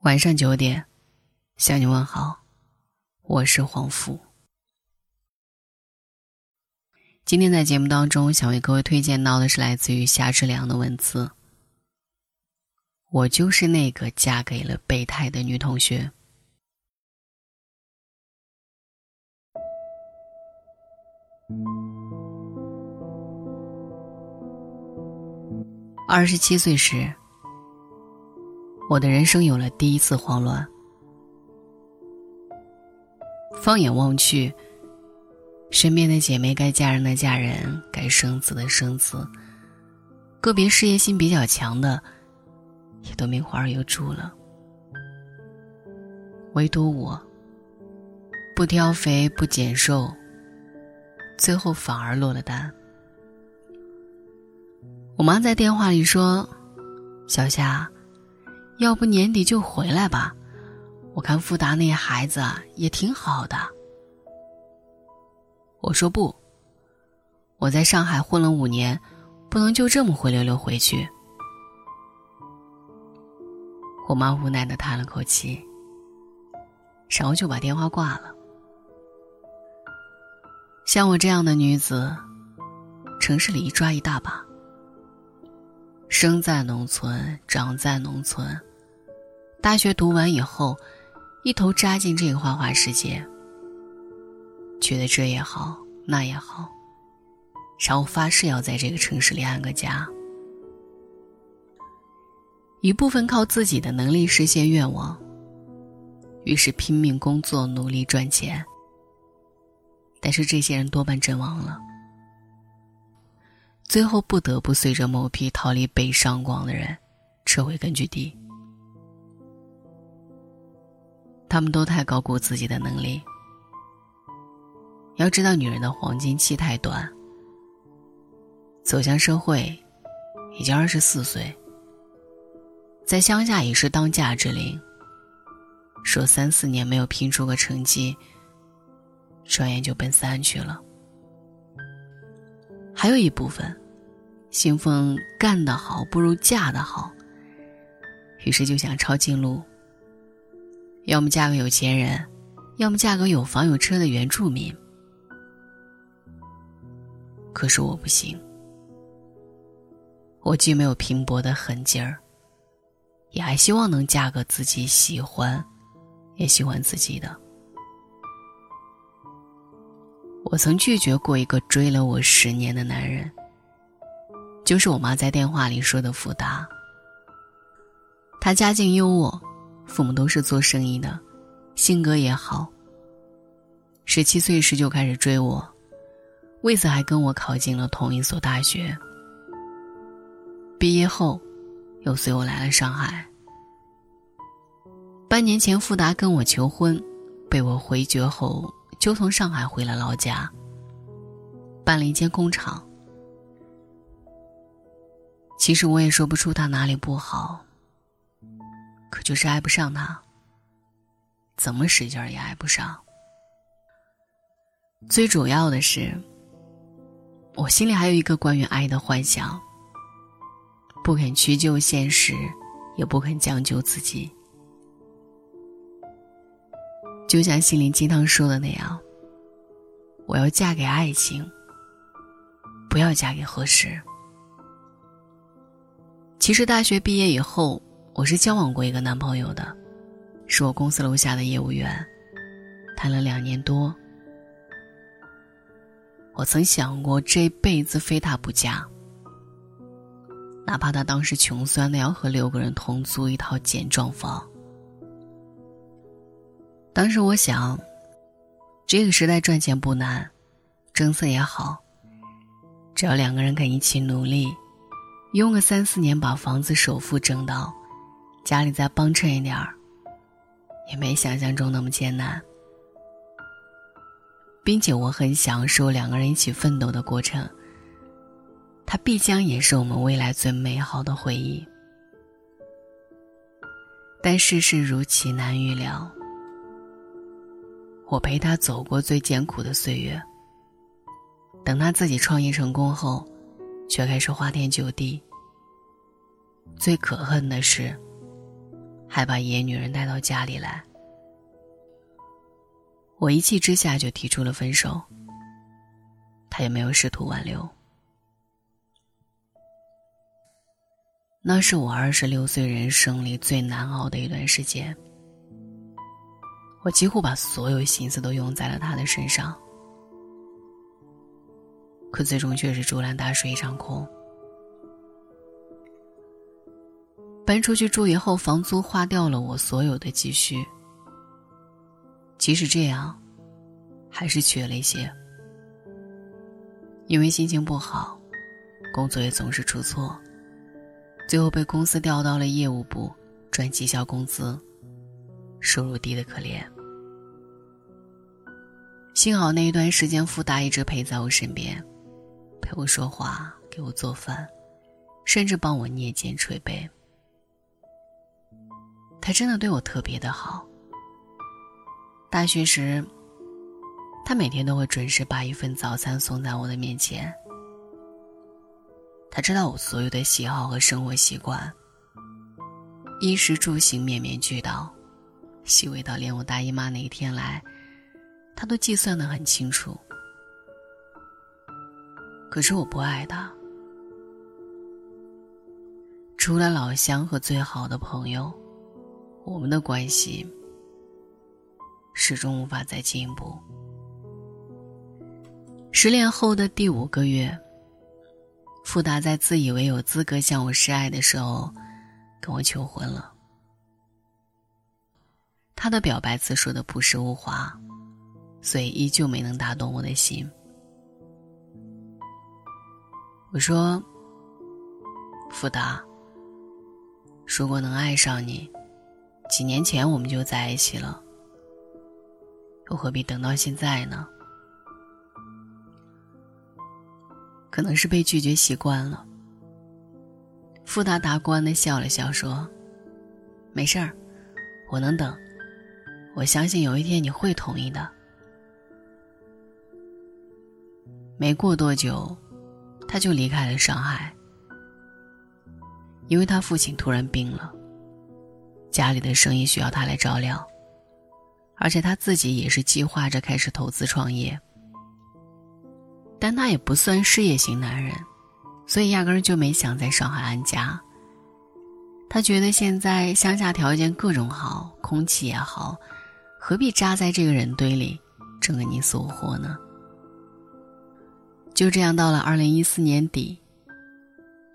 晚上九点，向你问好，我是黄福。今天在节目当中，想为各位推荐到的是来自于夏之良的文字。我就是那个嫁给了备胎的女同学。二十七岁时。我的人生有了第一次慌乱。放眼望去，身边的姐妹该嫁人的嫁人，该生子的生子，个别事业心比较强的，也都名花有主了。唯独我，不挑肥不减瘦，最后反而落了单。我妈在电话里说：“小夏。”要不年底就回来吧，我看富达那孩子也挺好的。我说不，我在上海混了五年，不能就这么灰溜溜回去。我妈无奈的叹了口气，然后就把电话挂了。像我这样的女子，城市里一抓一大把，生在农村，长在农村。大学读完以后，一头扎进这个花花世界，觉得这也好那也好，然后发誓要在这个城市里安个家。一部分靠自己的能力实现愿望，于是拼命工作努力赚钱。但是这些人多半阵亡了，最后不得不随着某批逃离北上广的人，撤回根据地。他们都太高估自己的能力。要知道，女人的黄金期太短。走向社会，已经二十四岁，在乡下已是当嫁之龄。说三四年没有拼出个成绩，转眼就奔三去了。还有一部分，信奉干得好不如嫁得好，于是就想抄近路。要么嫁个有钱人，要么嫁个有房有车的原住民。可是我不行，我既没有拼搏的狠劲儿，也还希望能嫁个自己喜欢，也喜欢自己的。我曾拒绝过一个追了我十年的男人，就是我妈在电话里说的福达。他家境优渥。父母都是做生意的，性格也好。十七岁时就开始追我，为此还跟我考进了同一所大学。毕业后，又随我来了上海。半年前，富达跟我求婚，被我回绝后，就从上海回了老家，办了一间工厂。其实我也说不出他哪里不好。可就是爱不上他，怎么使劲儿也爱不上。最主要的是，我心里还有一个关于爱的幻想，不肯屈就现实，也不肯将就自己。就像心灵鸡汤说的那样，我要嫁给爱情，不要嫁给合适。其实大学毕业以后。我是交往过一个男朋友的，是我公司楼下的业务员，谈了两年多。我曾想过这辈子非他不嫁，哪怕他当时穷酸的要和六个人同租一套简装房。当时我想，这个时代赚钱不难，政策也好，只要两个人肯一起努力，用个三四年把房子首付挣到。家里再帮衬一点儿，也没想象中那么艰难，并且我很享受两个人一起奋斗的过程。它必将也是我们未来最美好的回忆。但世事如棋难预料，我陪他走过最艰苦的岁月。等他自己创业成功后，却开始花天酒地。最可恨的是。还把野女人带到家里来。我一气之下就提出了分手，他也没有试图挽留。那是我二十六岁人生里最难熬的一段时间。我几乎把所有心思都用在了他的身上，可最终却是竹篮打水一场空。搬出去住以后，房租花掉了我所有的积蓄。即使这样，还是缺了一些。因为心情不好，工作也总是出错。最后被公司调到了业务部，赚绩效工资，收入低的可怜。幸好那一段时间，富达一直陪在我身边，陪我说话，给我做饭，甚至帮我捏肩捶背。他真的对我特别的好。大学时，他每天都会准时把一份早餐送在我的面前。他知道我所有的喜好和生活习惯，衣食住行面面俱到，细微到连我大姨妈哪一天来，他都计算的很清楚。可是我不爱他，除了老乡和最好的朋友，我们的关系始终无法再进一步。失恋后的第五个月。富达在自以为有资格向我示爱的时候，跟我求婚了。他的表白词说的朴实无华，所以依旧没能打动我的心。我说：“富达，如果能爱上你，几年前我们就在一起了，又何必等到现在呢？”可能是被拒绝习惯了，富达达观的笑了笑说：“没事儿，我能等。我相信有一天你会同意的。”没过多久，他就离开了上海，因为他父亲突然病了，家里的生意需要他来照料，而且他自己也是计划着开始投资创业。但他也不算事业型男人，所以压根儿就没想在上海安家。他觉得现在乡下条件各种好，空气也好，何必扎在这个人堆里，争个你死我活呢？就这样，到了二零一四年底，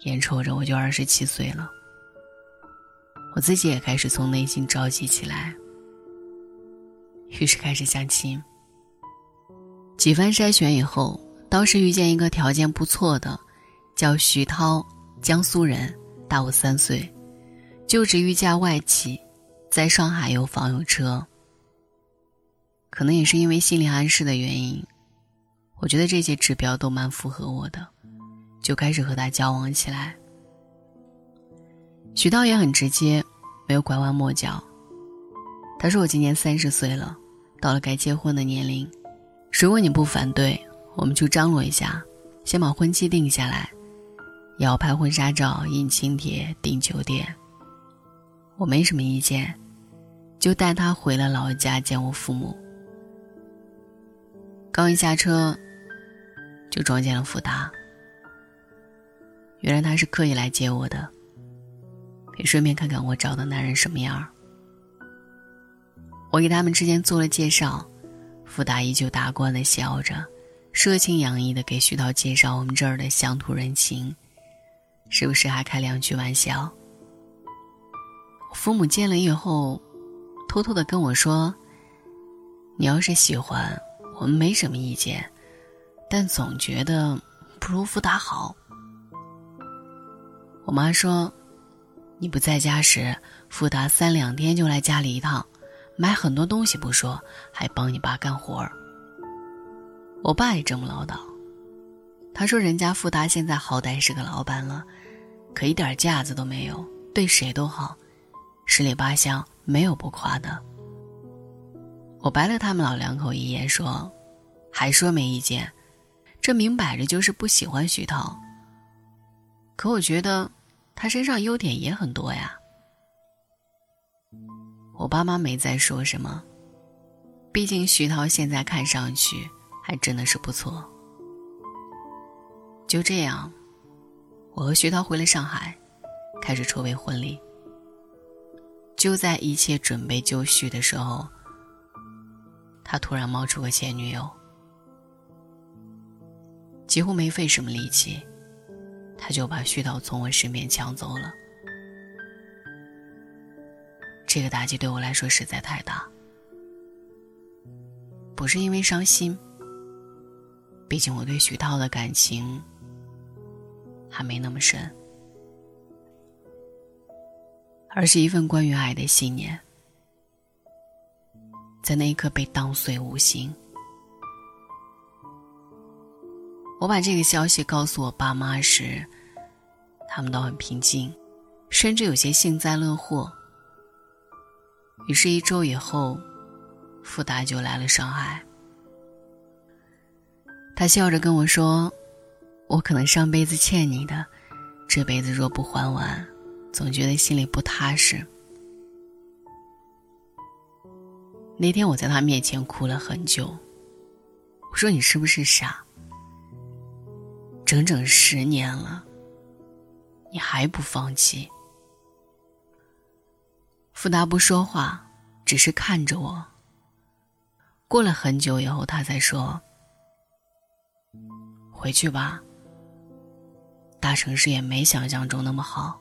眼瞅着我就二十七岁了，我自己也开始从内心着急起来，于是开始相亲。几番筛选以后。当时遇见一个条件不错的，叫徐涛，江苏人，大我三岁，就职于家外企，在上海有房有车。可能也是因为心理暗示的原因，我觉得这些指标都蛮符合我的，就开始和他交往起来。许涛也很直接，没有拐弯抹角。他说我今年三十岁了，到了该结婚的年龄，如果你不反对。我们就张罗一下，先把婚期定下来，也要拍婚纱照、印请帖、订酒店。我没什么意见，就带他回了老家见我父母。刚一下车，就撞见了福达。原来他是刻意来接我的，也顺便看看我找的男人什么样。我给他们之间做了介绍，福达依旧达观的笑着。热情洋溢的给徐涛介绍我们这儿的乡土人情，时不时还开两句玩笑。父母见了以后，偷偷的跟我说：“你要是喜欢，我们没什么意见，但总觉得不如福达好。”我妈说：“你不在家时，富达三两天就来家里一趟，买很多东西不说，还帮你爸干活儿。”我爸也这么唠叨，他说：“人家富达现在好歹是个老板了，可一点架子都没有，对谁都好，十里八乡没有不夸的。”我白了他们老两口一眼，说：“还说没意见，这明摆着就是不喜欢徐涛。可我觉得他身上优点也很多呀。”我爸妈没再说什么，毕竟徐涛现在看上去还真的是不错。就这样，我和徐涛回了上海，开始筹备婚礼。就在一切准备就绪的时候，他突然冒出个前女友，几乎没费什么力气，他就把徐涛从我身边抢走了。这个打击对我来说实在太大，不是因为伤心，毕竟我对徐涛的感情还没那么深，而是一份关于爱的信念，在那一刻被当碎无形。我把这个消息告诉我爸妈时，他们都很平静，甚至有些幸灾乐祸。于是，一周以后，富达就来了上海。他笑着跟我说：“我可能上辈子欠你的，这辈子若不还完，总觉得心里不踏实。”那天我在他面前哭了很久。我说：“你是不是傻？整整十年了，你还不放弃？”富达不说话，只是看着我。过了很久以后，他才说：“回去吧。大城市也没想象中那么好。”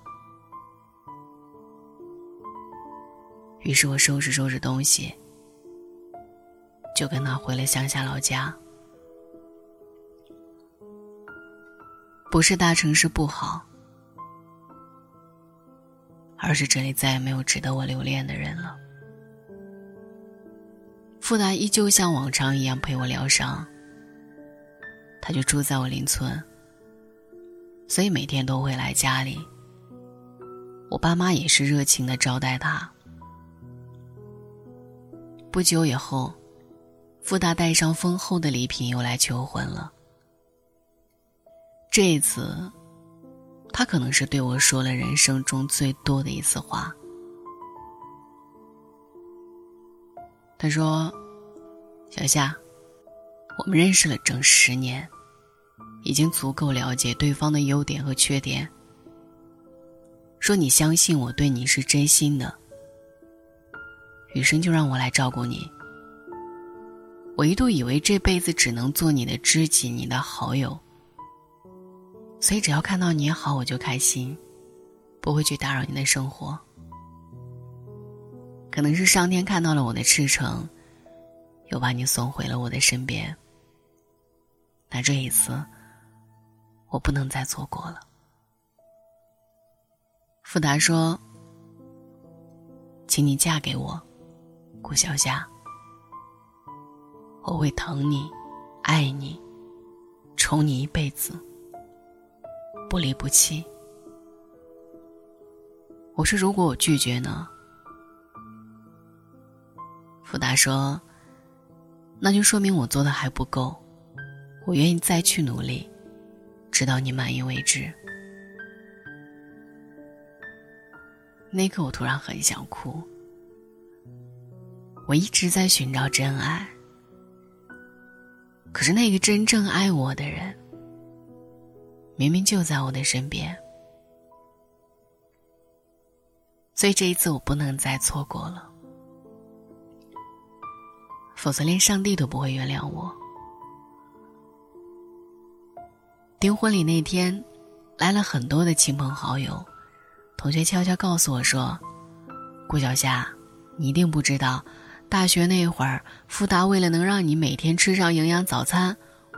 于是我收拾收拾东西，就跟他回了乡下老家。不是大城市不好。而是这里再也没有值得我留恋的人了。富达依旧像往常一样陪我疗伤。他就住在我邻村，所以每天都会来家里。我爸妈也是热情的招待他。不久以后，富达带上丰厚的礼品又来求婚了。这一次。他可能是对我说了人生中最多的一次话。他说：“小夏，我们认识了整十年，已经足够了解对方的优点和缺点。说你相信我对你是真心的，余生就让我来照顾你。我一度以为这辈子只能做你的知己，你的好友。”所以，只要看到你好，我就开心，不会去打扰你的生活。可能是上天看到了我的赤诚，又把你送回了我的身边。那这一次，我不能再错过了。富达说：“请你嫁给我，顾小夏。我会疼你，爱你，宠你一辈子。”不离不弃。我说：“如果我拒绝呢？”福达说：“那就说明我做的还不够，我愿意再去努力，直到你满意为止。”那刻，我突然很想哭。我一直在寻找真爱，可是那个真正爱我的人。明明就在我的身边，所以这一次我不能再错过了，否则连上帝都不会原谅我。订婚礼那天，来了很多的亲朋好友，同学悄悄告诉我说：“顾小夏，你一定不知道，大学那会儿，富达为了能让你每天吃上营养早餐，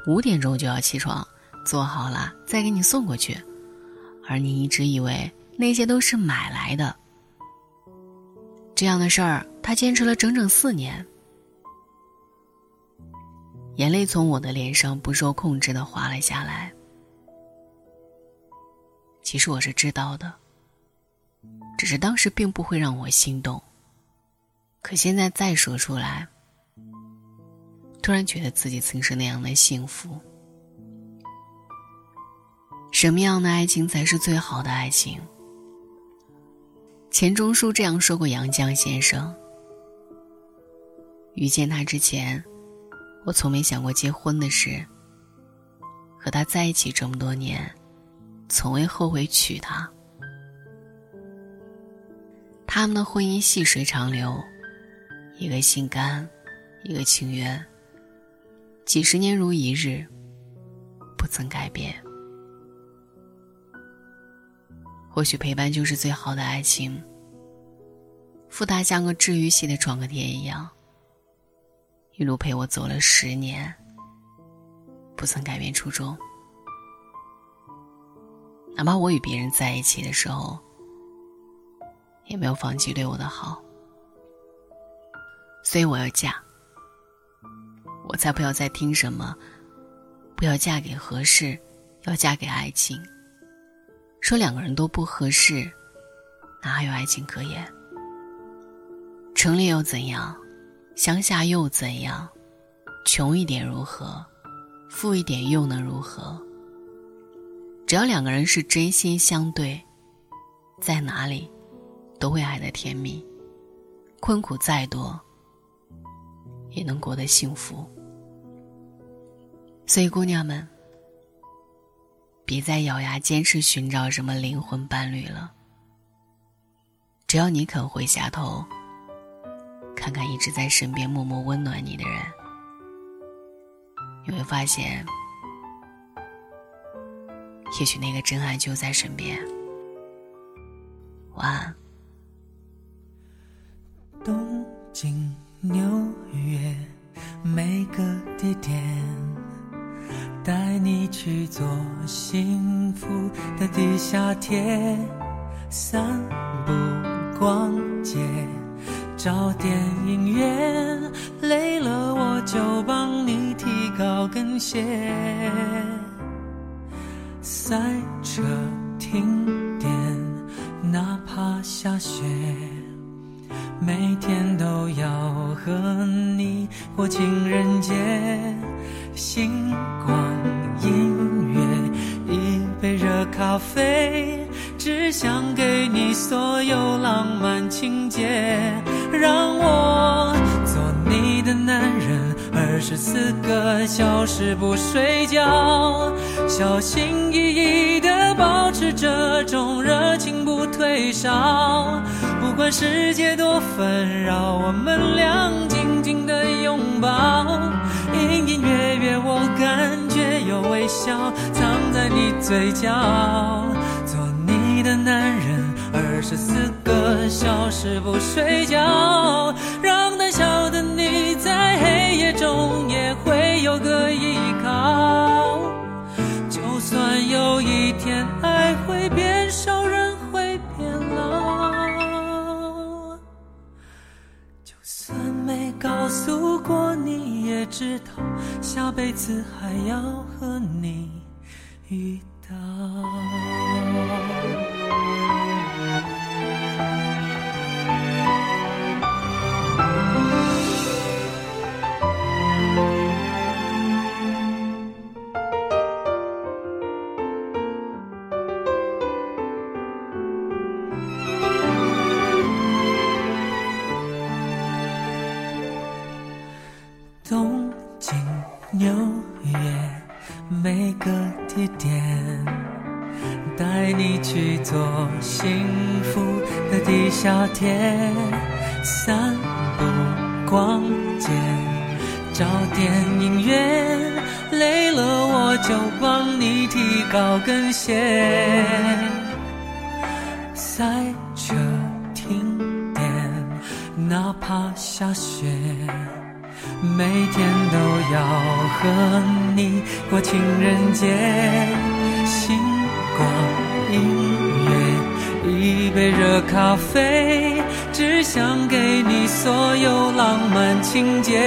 五点钟就要起床。”做好了再给你送过去，而你一直以为那些都是买来的。这样的事儿，他坚持了整整四年。眼泪从我的脸上不受控制的滑了下来。其实我是知道的，只是当时并不会让我心动。可现在再说出来，突然觉得自己曾是那样的幸福。什么样的爱情才是最好的爱情？钱钟书这样说过杨绛先生：“遇见他之前，我从没想过结婚的事。和他在一起这么多年，从未后悔娶她。他们的婚姻细水长流，一个心甘，一个情愿。几十年如一日，不曾改变。”或许陪伴就是最好的爱情。傅达像个治愈系的创可贴一样，一路陪我走了十年，不曾改变初衷。哪怕我与别人在一起的时候，也没有放弃对我的好。所以我要嫁，我才不要再听什么“不要嫁给合适，要嫁给爱情”。说两个人都不合适，哪还有爱情可言？城里又怎样，乡下又怎样？穷一点如何？富一点又能如何？只要两个人是真心相对，在哪里都会爱得甜蜜，困苦再多也能过得幸福。所以，姑娘们。别再咬牙坚持寻找什么灵魂伴侣了。只要你肯回下头，看看一直在身边默默温暖你的人，你会发现，也许那个真爱就在身边。晚安。东京、纽约，每个地点。带你去做幸福的地下铁，散步逛街，找电影院，累了我就帮你提高跟鞋。赛车停电，哪怕下雪，每天都要和你过情人节。星光音乐，一杯热咖啡，只想给你所有浪漫情节。让我做你的男人，二十四个小时不睡觉，小心翼翼地保持这种热情不退烧。不管世界多纷扰，我们俩笑藏在你嘴角。做你的男人，二十四个小时不睡觉，让胆小的你在黑夜中也会有个依靠。就算有一天爱会变如果你。也知道下辈子还要和你遇到。夏天散步逛街找电影院，累了我就帮你提高跟鞋。赛车停电，哪怕下雪，每天都要和你过情人节。星光映。一杯热咖啡，只想给你所有浪漫情节。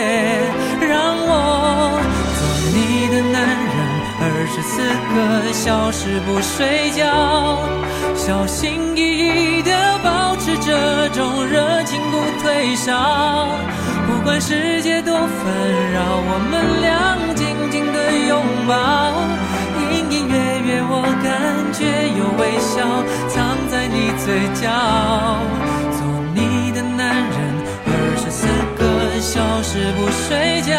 让我做你的男人，二十四个小时不睡觉，小心翼翼地保持这种热情不退烧。不管世界多纷扰，我们俩紧紧的拥抱，月。月，我感觉有微笑藏在你嘴角。做你的男人，二十四个小时不睡觉，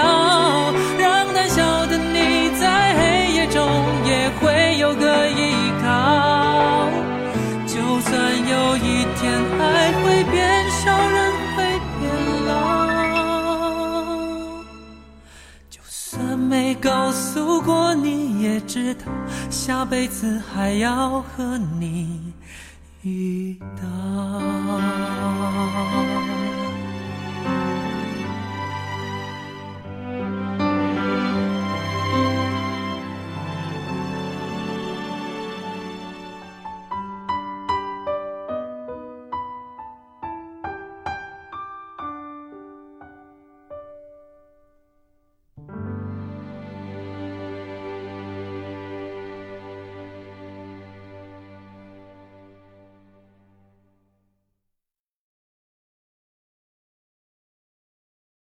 告诉过你，也知道下辈子还要和你遇到。